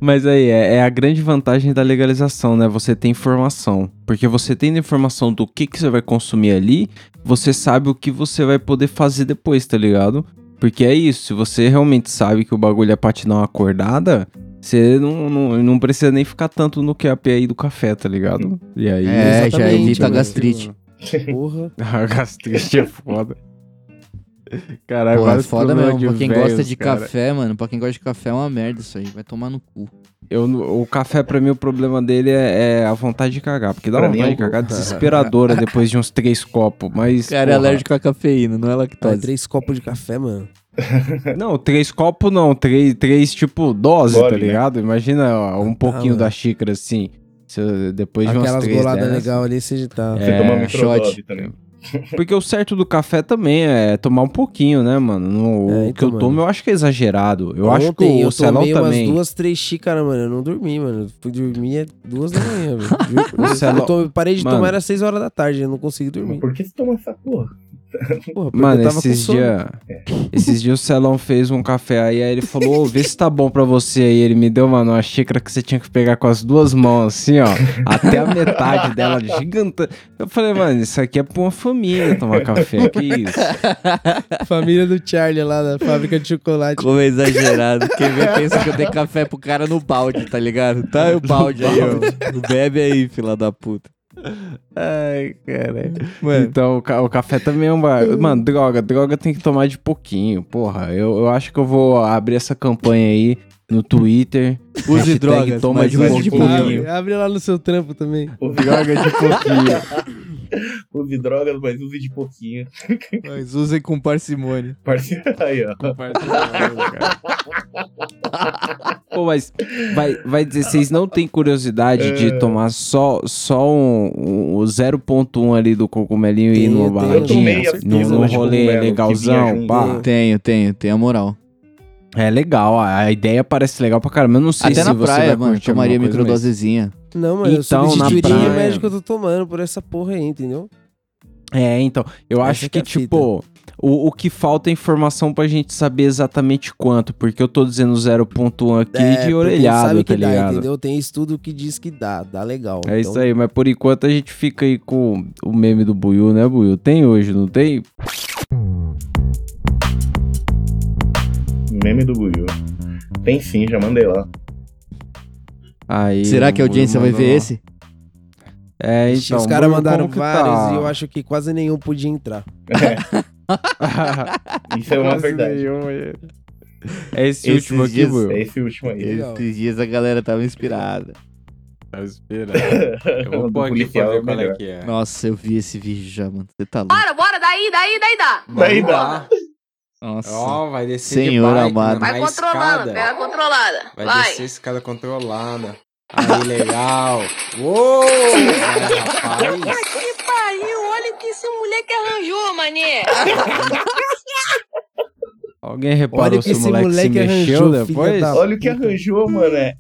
Mas aí, é, é a grande vantagem da legalização, né? Você tem informação. Porque você tendo informação do que, que você vai consumir ali, você sabe o que você vai poder fazer depois, tá ligado? Porque é isso, se você realmente sabe que o bagulho é pra te dar uma acordada, você não, não, não precisa nem ficar tanto no QAP aí do café, tá ligado? E aí... É, já evita a mano. gastrite. Porra. A gastrite é foda. Caralho, é foda mesmo. Pra de quem velhos, gosta de cara. café, mano, pra quem gosta de café é uma merda isso aí. Vai tomar no cu. Eu, o café, pra mim, o problema dele é, é a vontade de cagar. Porque dá Pra uma vontade é de cagar desesperadora depois de uns três copos. Mas. O cara é porra, alérgico à cafeína, não é Tá, lactose. três copos de café, mano. Não, três copos não. Três, três tipo, dose, Gole, tá né? ligado? Imagina ó, um pouquinho mano. da xícara assim. Se eu- depois de umas Aquelas três goladas dessas. legais ali, você já tá. Você É, toma microdose shot. também. Porque o certo do café também é tomar um pouquinho, né, mano? No- É, o que eu então, tomo mano. eu acho que é exagerado. Eu acho que Ontem o eu Celão tomei também. umas duas, três xícaras, mano. Eu não dormi, mano. Fui dormir é duas da manhã, velho. O Deus. Celão- Eu to- parei de Mano. tomar às seis horas da tarde. Eu não consegui dormir. Por que você toma essa porra? Porra, Mano, esses dias. Esses dias o Celão fez um café aí, aí ele falou, ô, vê se tá bom pra você aí. Ele me deu, mano, uma xícara que você tinha que pegar com as duas mãos, assim, ó. Até a metade dela gigante. Eu falei, mano, isso aqui é pra uma família tomar café. Que isso? Família do Charlie lá da fábrica de chocolate. Como é exagerado. Quem vê pensa que eu dei café pro cara no balde, tá ligado? Tá aí o balde aí, ó. Bebe aí, fila da puta. Ai, cara. Mano. Então, o, ca- o café também é um bar... Mano, droga. Droga tem que tomar de pouquinho. Porra, eu, eu acho que eu vou abrir essa campanha aí no Twitter. Use drogas, toma mas de use de pouquinho. pouquinho. Abre, abre lá no seu trampo também. Droga de pouquinho. Use drogas, mas use de pouquinho. Mas usem com parcimônia. Parceiro, aí, ó. Pô, mas vai, vai dizer, vocês não têm curiosidade de tomar só, só um, um, o 0.1 ali do cogumelinho e ir numa baladinha? Num, de rolê legalzão, pá. Tenho, tenho, tenho a moral. É legal, a ideia parece legal pra caramba. Eu não sei Até se na você praia, vai mano, tomaria microdosezinha. Não, mano, eu Então, na substituiria o praia- médico que eu tô tomando por essa porra aí, entendeu? É, então, eu Essa acho que é tipo, o, o que falta é informação pra gente saber exatamente quanto, porque eu tô dizendo 0.1 aqui É, de orelhado, sabe que tá dá, ligado? entendeu? Tem estudo que diz que dá, dá legal. É Então, isso aí, mas por enquanto a gente fica aí com o meme do Buiu, né, Buiu? Tem hoje, não tem? Meme do Buiu. Tem sim, já mandei lá. Aí, Será que a audiência vai ver lá. esse? É, então. os caras mandaram que vários tá? e eu acho que quase nenhum podia entrar. Isso é uma Quase verdade. nenhum, é. É esse Esses último aqui, dias- Buiu? É esse último aí. Legal. Esses dias a galera tava inspirada. Tá esperando. Eu vou pôr aqui pra ver é qual é melhor. que é. Nossa, eu vi esse vídeo já, mano. Você tá louco. Bora, bora, daí, daí, daí dá. Daí dá. Nossa. Ó, vai descer Senhor de bike, amado. Vai controlando, escada. pega controlada. Vai, Vai. descer escada controlada. Aí, legal. Uou! Vai, rapaz. Que pariu, olha o que esse moleque arranjou, mané. Alguém reparou Olha se que o esse moleque, moleque se mexeu arranjou, depois? Olha o que arranjou, mané.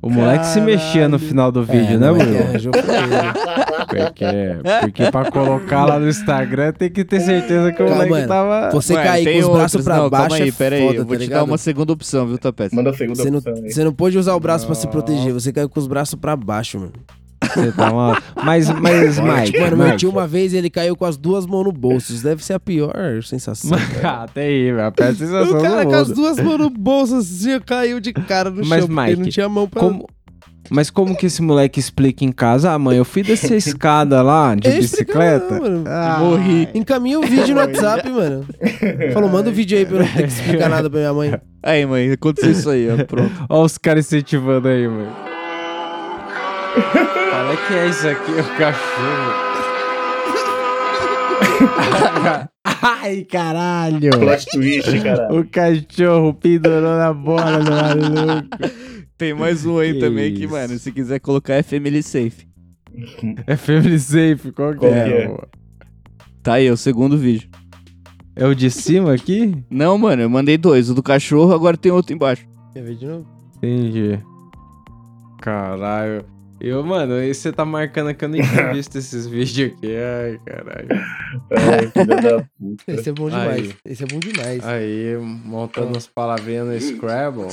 O moleque se mexia no Caralho. final do É, vídeo, né, não é que Bruno? ele. Porque, porque pra colocar lá no Instagram tem que ter certeza que o Calma, moleque mano. tava... Você Ué, cair com os braços pra não, baixo calma aí, é pera aí. foda, Eu vou tá te dar ligado? uma segunda opção, viu, Tapete? Manda a segunda Você não, opção aí. você não pode usar o braço pra se proteger, você caiu com os braços pra baixo, mano. Você tá uma... Mas, mas, Mike, Mano, meu tio uma vez ele caiu com as duas mãos no bolso. Isso deve ser a pior sensação. Ah, até aí, velho. A pior sensação o cara do com as mundo. duas mãos no bolso assim, caiu de cara no Mas, chão, porque Mike, não tinha mão pra... Como... Mas como que esse moleque explica em casa? Ah, mãe, eu fui descer a escada lá de Ele bicicleta. não, mano. Ah, Morri. Encaminha o vídeo no WhatsApp, mano. Falou, manda o vídeo aí pra eu não ter que explicar nada pra minha mãe. Aí, mãe, aconteceu isso aí, ó. Pronto. Olha os caras incentivando aí, mano. Olha que é isso aqui, o cachorro. Ai, caralho. Plot twist, cara. O cachorro pendurou na bola do maluco. Tem mais um aí Que também que, isso. mano, se quiser colocar é Family Safe. É Family Safe, qual que Qual é? que é? Tá aí, é o segundo vídeo. É o de cima aqui? Não, mano, eu mandei dois. O do cachorro, agora tem outro embaixo. Quer ver de novo? Entendi. Caralho. Eu, mano, aí você tá marcando que eu nem tinha visto esses vídeos aqui. Ai, caralho. Ai, filha da puta. Esse é bom Aí. demais. Esse é bom demais. Aí, montando as palavrinhas no Scrabble.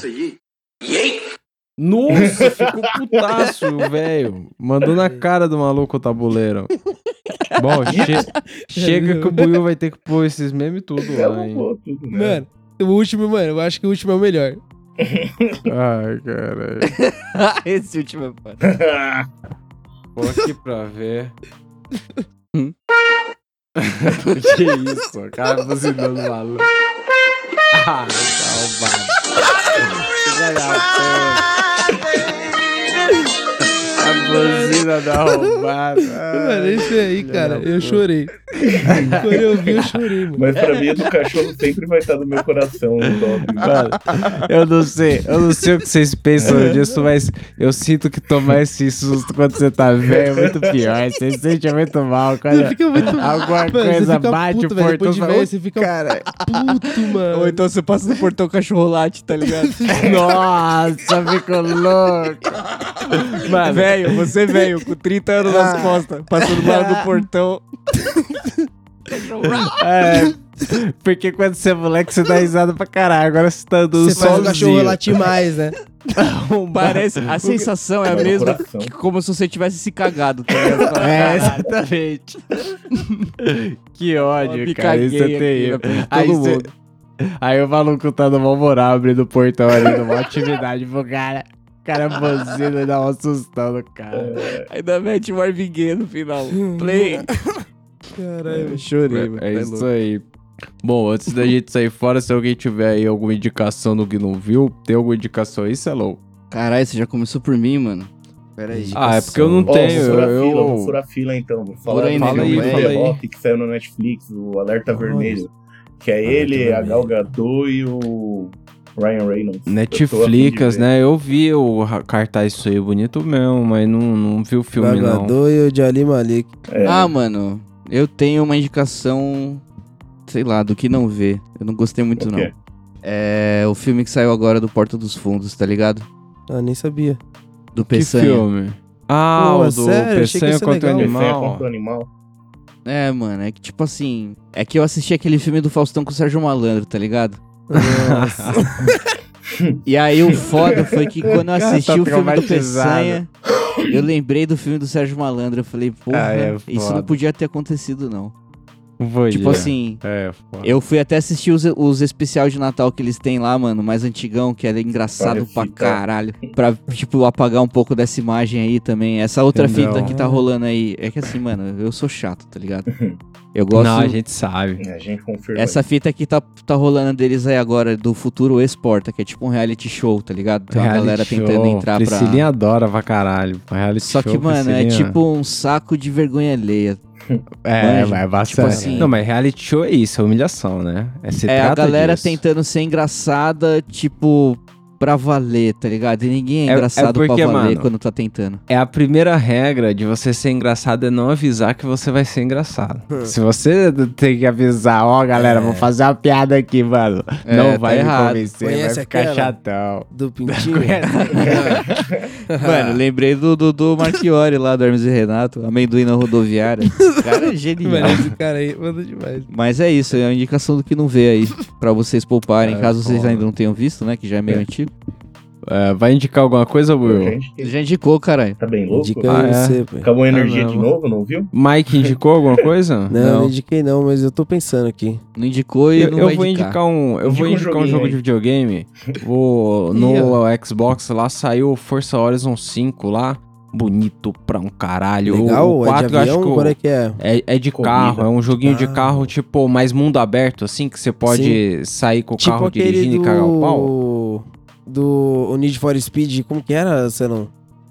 Nossa, ficou putaço, velho. Mandou na cara do maluco o tabuleiro. Bom, che- chega que o Buiu vai ter que pôr esses memes tudo lá, hein? Né? Mano, o último, mano, eu acho que o último é o melhor. Ai, caralho. Esse último é foda. Vou aqui pra ver. Que isso, o cara buzinando maluco. Ah, tá roubado. Filha da puta. A buzina da roubada. Mano, esse aí, cara, eu chorei. Quando eu vi, eu chorei, mano. Mas pra mim, o do cachorro sempre vai estar no meu coração. Mano, eu não sei, eu não sei o que vocês pensam disso, mas eu sinto que tomar esse susto quando você tá velho é muito pior. Você se sente muito mal quando Você fica muito. alguma Mano, coisa bate puto, o velho, portão. depois de velho, você fica cara, puto, mano. Ou então você passa no portão cachorro late, tá ligado? nossa, ficou louco. Mano, velho, você velho, com 30 anos nas costas, passando do lado do portão. é, porque quando você é moleque, você dá risada pra caralho. Agora você tá andando Você faz o cachorro sozinho. latir mais, né? Parece, a sensação é a mesma que como se você tivesse se cagado, tá ligado? É, exatamente. que ódio, cara. Isso é Aí, cê- mundo. aí o maluco tá no mal moral abrindo o portão ali numa atividade pro cara. Cara buzina e dá um sustão no cara. Ainda mete o Marvin Gaye no final. Play. Caralho. Eu chorei, mano. É tá isso louco. aí. Bom, antes da gente sair fora, se alguém tiver aí alguma indicação do que não viu, tem alguma indicação aí, Celou? Caralho, você já começou por mim, mano. Pera aí. Ah, é porque eu não Ó, tenho. vou furar eu- fila, eu- vou furar fila então. Vou falar Fura aí, fala aí, fala The aí. Rock que saiu no Netflix, o Alerta Olha. Vermelho. Que é ele, a. Gal Gadot e o Ryan Reynolds. Eu Netflix, ver. né? Eu vi o cartaz isso aí bonito mesmo, mas não, não vi o filme, não. Gagador e o Jali Malik. É, Ah, mano, eu tenho uma indicação, sei lá, do que não ver. Eu não gostei muito, o não. É o filme que saiu agora do Porta dos Fundos, tá ligado? Ah, nem sabia. Do Que Peçanha. filme? Ah, Pô, o do sério? Que Peçanha contra o Animal. contra o animal. É, mano, é que tipo assim. É que eu assisti aquele filme do Faustão com o Sérgio Malandro, tá ligado? Nossa. E aí o foda foi que quando eu Cara, assisti tá o filme do. Peçanha, eu lembrei do filme do Sérgio Malandro. Eu falei, porra, Ah, é isso não podia ter acontecido, não. Foi, Tipo é. assim, É, eu fui até assistir os, os especial de Natal que eles têm lá, mano, mais antigão, que é engraçado pra caralho. Pra, tipo, apagar um pouco dessa imagem aí também. Essa outra Entendeu? fita que tá rolando aí. É que assim, mano, eu sou chato, tá ligado? Eu gosto. Não, a gente sabe. É, A gente confirma. Essa fita que tá, tá rolando deles aí agora, do Futuro Exporta, que é tipo um reality show, tá ligado? Tem uma Reality galera tentando show. entrar pra. Priscilinha adora pra caralho. Reality Só show, que, mano, é Priscilinha. tipo um saco de vergonha alheia. É, manja. vai bastante. Tipo assim- Não, mas reality show é isso, é humilhação, né? É, se é a galera disso. tentando ser engraçada, tipo, pra valer, tá ligado? E ninguém é, É- é engraçado porque, pra valer mano, quando tá tentando. É a primeira regra de você ser engraçado é não avisar que você vai ser engraçado. Se você tem que avisar, ó, galera, vou fazer uma piada aqui, mano. É, não tá vai me errado. convencer, vai Conhece ficar aquela? chatão. Do Pintinho. Mano, lembrei do, do, do Marchiori lá, do Hermes e Renato, amendoim na rodoviária. O cara é genial. Mano, esse cara aí manda demais. Mas é isso, é a indicação do que não vê aí, pra vocês pouparem, É, caso vocês ainda não tenham visto, né, que já é meio É. É, vai indicar alguma coisa, Will? Gente, Já indicou, caralho. tá bem louco? Indica Ah, é? você, pai. Acabou a energia Ah, de não. novo, não viu? Mike indicou alguma coisa? Não, não indiquei não, mas eu tô pensando aqui. Não indicou e Eu, não eu vai vou indicar. indicar um, eu vou Indica um indicar um joguinho jogo aí. de videogame. Vou no Xbox lá saiu Forza Horizon 5 lá, bonito pra um caralho. Legal? o é de 4 eu acho avião? que o- é que é? É, é de Corrida. carro, é um joguinho de Ah. carro, tipo, mais mundo aberto, assim, que você pode sair com o Tipo carro dirigindo e cagar o pau. Do... O Need for Speed, como que era, Celão?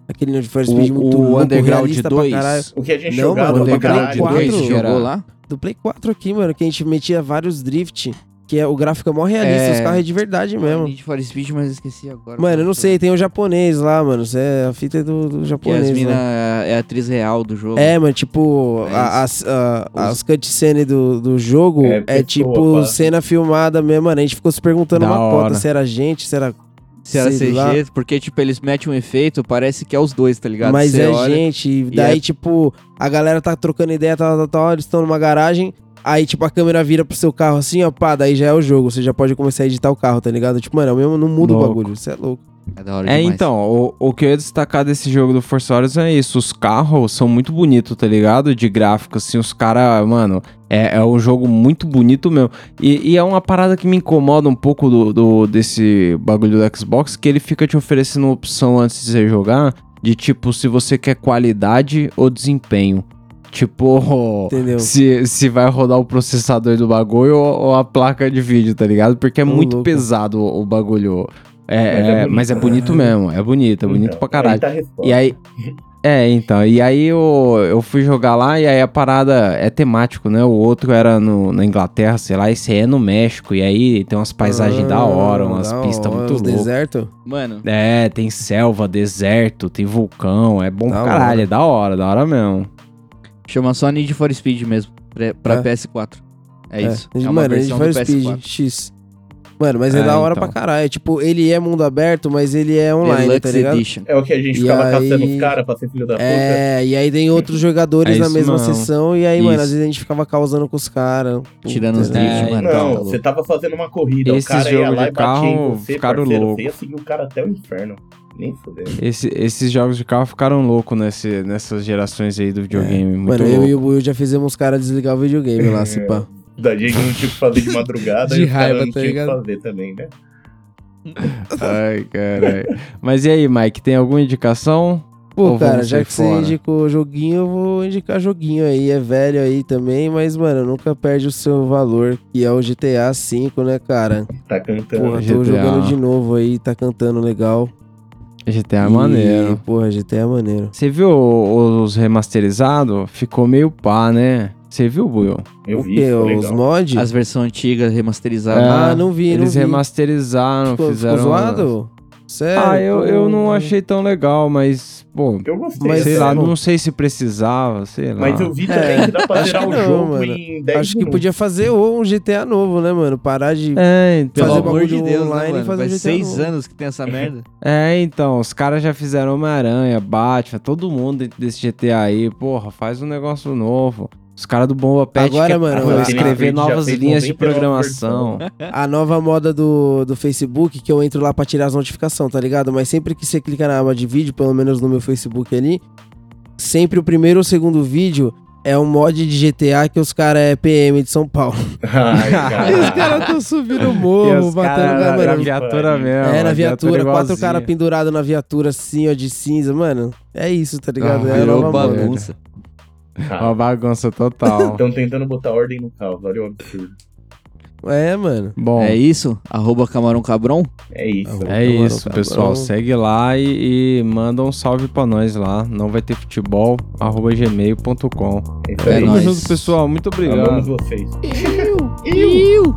Aquele Need for O, Speed muito o louco, Underground realista pra caralho. 2. O que a gente Não, jogava mano, Underground caralho. Play 4. dois, Jogou era- lá? Do Play 4 aqui, mano, que a gente metia vários drift, que é, o gráfico é mó realista, É. os carros é de verdade mesmo. Need for Speed, mas esqueci agora. Mano, eu não sei, tem o japonês lá, mano. É, a fita é do, do Que japonês. as mina lá. é a atriz real do jogo. É, mano, tipo, É a- as, a- as cutscenes do, do jogo É, é, pessoa, tipo cena filmada mesmo, mano. A gente ficou se perguntando Da uma hora. cota se era gente, se era. Se era CG, lá. porque, tipo, eles metem um efeito, parece que é os dois, tá ligado? Mas Você é olha- gente. Daí, é- tipo, a galera tá trocando ideia, tal, tal, tal, eles estão numa garagem. Aí, tipo, a câmera vira pro seu carro assim, ó, pá, daí já é o jogo. Você já pode começar a editar o carro, tá ligado? Tipo, mano, é o mesmo, não muda Louco. o bagulho. Você é louco. É da hora É, demais. então, o, o que eu ia destacar desse jogo do Force Horizon é isso. Os carros são muito bonitos, tá ligado? De gráfico, assim, os caras, mano, é, é um jogo muito bonito mesmo. E, e é uma parada que me incomoda um pouco do, do- desse bagulho do Xbox, que ele fica te oferecendo uma opção antes de você jogar, de tipo, se você quer qualidade ou desempenho. Tipo, Entendeu? se, se vai rodar o processador do bagulho ou, ou a placa de vídeo, tá ligado? Porque é Ô, muito louco. pesado o, o bagulho. É, Mas é é- bonito. mas é bonito mesmo, é bonito, é bonito Então, pra caralho. aí tá. E aí. É, então. E aí eu, eu fui jogar lá e aí a parada é temático, né? O outro era no, na Inglaterra, sei lá, esse aí é no México. E aí tem umas paisagens da hora, umas Ah, da pistas hora, muito loucas. deserto. Mano, É, tem selva, deserto, tem vulcão. É bom Da pra caralho, hora. é da hora, da hora mesmo. chama só Need for Speed mesmo, pra, pra É. PS4. É isso. É, Mano, uma a gente versão do faz PS4. Speed X. Mano, mas é, É, da hora então. pra caralho. Tipo, ele é mundo aberto, mas ele é online, Deluxe tá ligado? Edition. É o que a gente E ficava aí- caçando os caras pra ser filho da puta. É, e aí tem outros jogadores É na mesma mesmo. sessão, e aí, mano, Isso. às vezes a gente ficava causando com os caras. Tirando os drift, É, mano. tá Não, louco. você tava fazendo uma corrida, Esses o cara ia jogos lá de e batia carro em você, ficaram parceiro. louco. Você ia seguir o cara até o inferno. Nem fudeu. Esse- esses jogos de carro ficaram loucos nesse, nessas gerações aí do videogame. muito Mano, eu louco. e o Buiu já fizemos os caras desligar o videogame lá, se pá. Da que não tinha o que fazer de madrugada De e raiva, não tá tinham o que fazer também, né? Ai, caralho. Mas e aí, Mike, tem alguma indicação? Pô, cara, já que você fora? indicou joguinho, eu vou indicar joguinho aí. É velho aí também, mas, mano, nunca perde o seu valor, que é o GTA V, né, cara? Tá cantando. Porra, GTA. tô jogando de novo aí, tá cantando legal. GTA é E, maneiro. Porra, GTA é maneiro. Você viu os remasterizados? Ficou meio pá, né? Você viu, Buiu? Eu o vi, ficou Os legal. mods? As versões antigas remasterizadas. É, Ah, não vi, não Eles vi. remasterizaram, Ficou, fizeram. ficou zoado? Sério? Ah, eu, eu não achei tão legal, mas, pô, Eu gostei. Mas sei lá, não- não sei se precisava, sei lá. Mas eu vi É, também que dá pra zerar que o não, jogo mano. em 10 Acho que minutos. podia fazer ou um GTA novo, né, mano? Parar de. É, então. Pelo fazer amor de Deus, online né, e mano? fazer Faz GTA seis novo. anos que tem essa merda. É, então, os caras já fizeram Homem-Aranha, Batman, todo mundo dentro desse GTA aí, porra, faz um negócio novo. Os caras do Bomba Pet Agora, mano, a- escrever novas linhas de 99 programação. A nova moda do, do Facebook, que eu entro lá pra tirar as notificações, tá ligado? Mas sempre que você clica na aba de vídeo, pelo menos no meu Facebook ali, sempre o primeiro ou segundo vídeo é um mod de GTA que os caras é PM de São Paulo. Ai, cara. E os caras tão subindo o morro, batendo galera. na mano. viatura mesmo. É, na a viatura, quatro caras pendurados na viatura assim, ó, de cinza, mano. É isso, tá ligado? Ah, é a Virou nova moda. Bagunça. Uma bagunça total. Estão tentando botar ordem no caos, olha o absurdo. É, mano. Bom, É isso? Arroba Camarão Cabron? É isso. é Camarão, isso, cabrão. pessoal. Segue lá e, e manda um salve pra nós lá. Não vai ter futebol, arroba gmail.com. É isso É nóis. junto, pessoal. Muito obrigado. Amamos vocês. Iu!